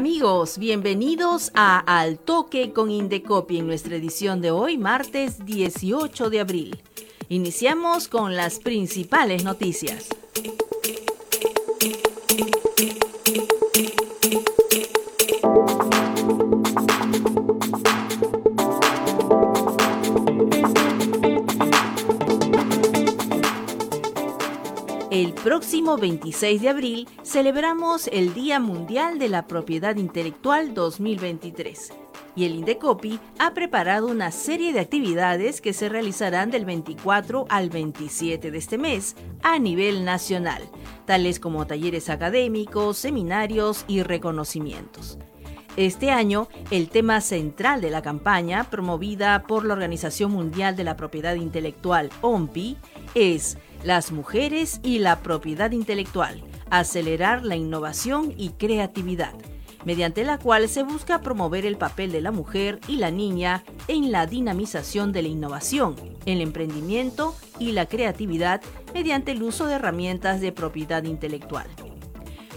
Amigos, bienvenidos a Al Toque con Indecopi en nuestra edición de hoy, martes 18 de abril. Iniciamos con las principales noticias. El próximo 26 de abril celebramos el Día Mundial de la Propiedad Intelectual 2023 y el Indecopi ha preparado una serie de actividades que se realizarán del 24 al 27 de este mes a nivel nacional, tales como talleres académicos, seminarios y reconocimientos. Este año, el tema central de la campaña, promovida por la Organización Mundial de la Propiedad Intelectual, OMPI, es Las mujeres y la propiedad intelectual, acelerar la innovación y creatividad mediante la cual se busca promover el papel de la mujer y la niña en la dinamización de la innovación, el emprendimiento y la creatividad mediante el uso de herramientas de propiedad intelectual.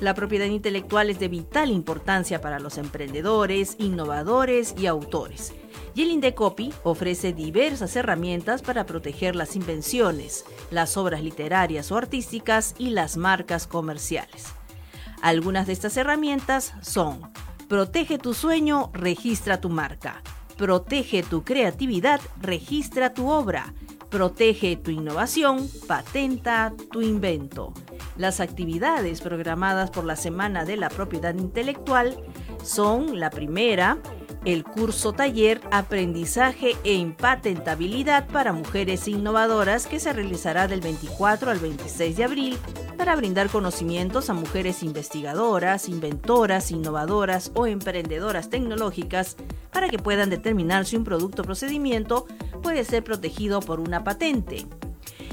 La propiedad intelectual es de vital importancia para los emprendedores, innovadores y autores. Y el ofrece diversas herramientas para proteger las invenciones, las obras literarias o artísticas y las marcas comerciales. Algunas de estas herramientas son Protege tu sueño, registra tu marca. Protege tu creatividad, registra tu obra. Protege tu innovación, patenta tu invento. Las actividades programadas por la Semana de la Propiedad Intelectual son la primera, el curso taller Aprendizaje en Patentabilidad para Mujeres Innovadoras que se realizará del 24 al 26 de abril para brindar conocimientos a mujeres investigadoras, inventoras, innovadoras o emprendedoras tecnológicas para que puedan determinar si un producto o procedimiento puede ser protegido por una patente.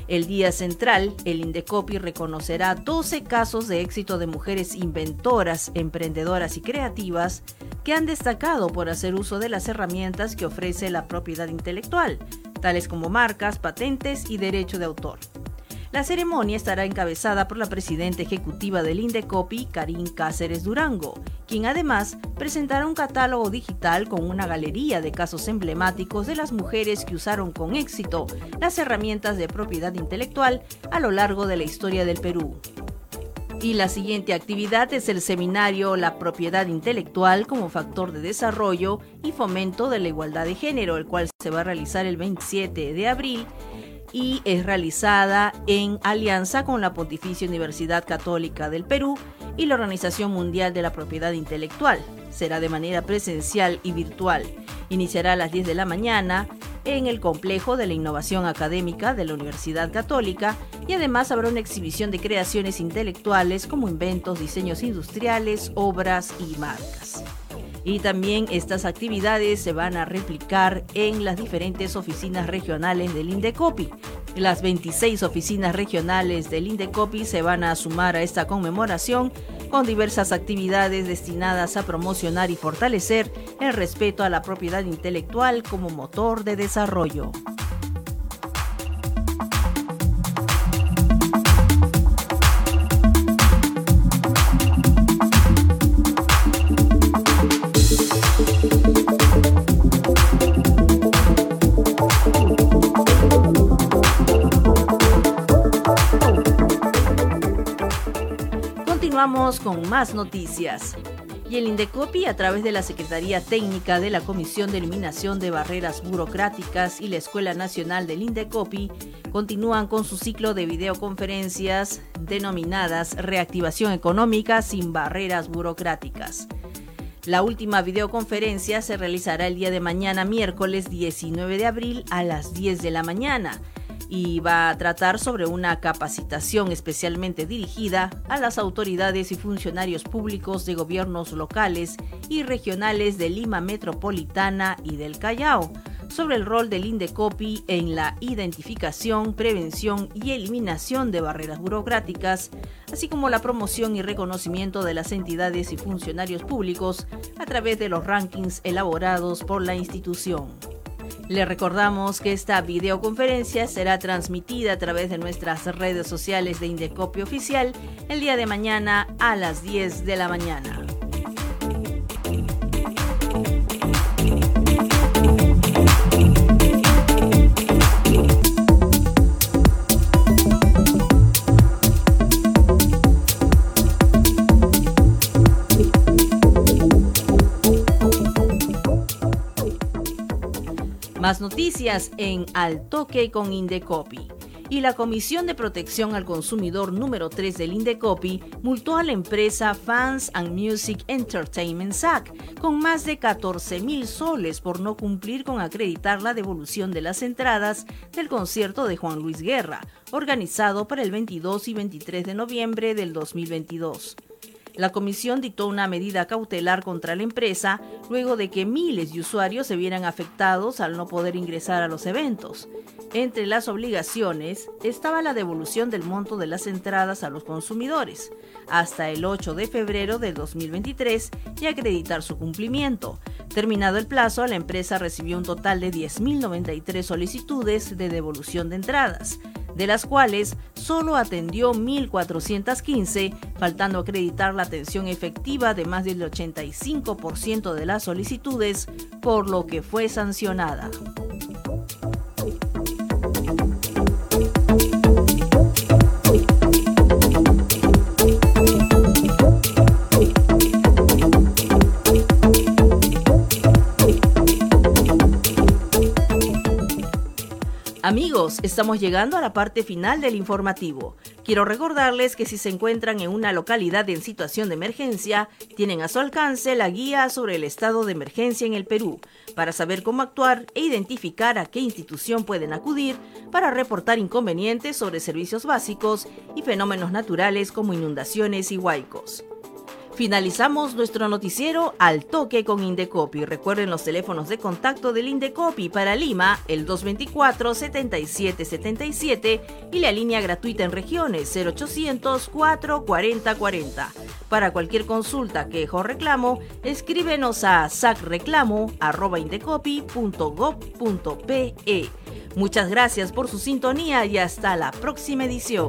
El día central, el Indecopi reconocerá 12 casos de éxito de mujeres inventoras, emprendedoras y creativas que han destacado por hacer uso de las herramientas que ofrece la propiedad intelectual, tales como marcas, patentes y derecho de autor. La ceremonia estará encabezada por la presidenta ejecutiva del Indecopi, Karin Cáceres Durango, quien además presentará un catálogo digital con una galería de casos emblemáticos de las mujeres que usaron con éxito las herramientas de propiedad intelectual a lo largo de la historia del Perú. Y la siguiente actividad es el seminario La propiedad intelectual como factor de desarrollo y fomento de la igualdad de género, el cual se va a realizar el 27 de abril y es realizada en alianza con la Pontificia Universidad Católica del Perú y la Organización Mundial de la Propiedad Intelectual. Será de manera presencial y virtual. Iniciará a las 10 de la mañana en el complejo de la innovación académica de la Universidad Católica y además habrá una exhibición de creaciones intelectuales como inventos, diseños industriales, obras y marcas. Y también estas actividades se van a replicar en las diferentes oficinas regionales del Indecopi. Las 26 oficinas regionales del Indecopi se van a sumar a esta conmemoración con diversas actividades destinadas a promocionar y fortalecer el respeto a la propiedad intelectual como motor de desarrollo. Vamos con más noticias. Y el Indecopi, a través de la Secretaría Técnica de la Comisión de Eliminación de Barreras Burocráticas y la Escuela Nacional del Indecopi, continúan con su ciclo de videoconferencias denominadas Reactivación Económica sin Barreras Burocráticas. La última videoconferencia se realizará el día de mañana, miércoles 19 de abril, a las 10 de la mañana y va a tratar sobre una capacitación especialmente dirigida a las autoridades y funcionarios públicos de gobiernos locales y regionales de Lima Metropolitana y del Callao sobre el rol del Indecopi en la identificación, prevención y eliminación de barreras burocráticas, así como la promoción y reconocimiento de las entidades y funcionarios públicos a través de los rankings elaborados por la institución. Le recordamos que esta videoconferencia será transmitida a través de nuestras redes sociales de Indecopi Oficial el día de mañana a las 10 de la mañana. Más noticias en Al Toque con Indecopi. Y la Comisión de Protección al Consumidor número 3 del Indecopi multó a la empresa Fans and Music Entertainment SAC con más de 14 mil soles por no cumplir con acreditar la devolución de las entradas del concierto de Juan Luis Guerra, organizado para el 22 y 23 de noviembre del 2022. La comisión dictó una medida cautelar contra la empresa luego de que miles de usuarios se vieran afectados al no poder ingresar a los eventos. Entre las obligaciones estaba la devolución del monto de las entradas a los consumidores hasta el 8 de febrero de 2023 y acreditar su cumplimiento. Terminado el plazo, la empresa recibió un total de 10.093 solicitudes de devolución de entradas de las cuales solo atendió 1.415, faltando acreditar la atención efectiva de más del 85% de las solicitudes, por lo que fue sancionada. Amigos, estamos llegando a la parte final del informativo. Quiero recordarles que si se encuentran en una localidad en situación de emergencia, tienen a su alcance la guía sobre el estado de emergencia en el Perú, para saber cómo actuar e identificar a qué institución pueden acudir para reportar inconvenientes sobre servicios básicos y fenómenos naturales como inundaciones y huaicos. Finalizamos nuestro noticiero al toque con Indecopi. Recuerden los teléfonos de contacto del Indecopi para Lima, el 224-7777 y la línea gratuita en regiones 0800 440 40. Para cualquier consulta, quejo o reclamo, escríbenos a sacreclamo.indecopi.gov.pe. Muchas gracias por su sintonía y hasta la próxima edición.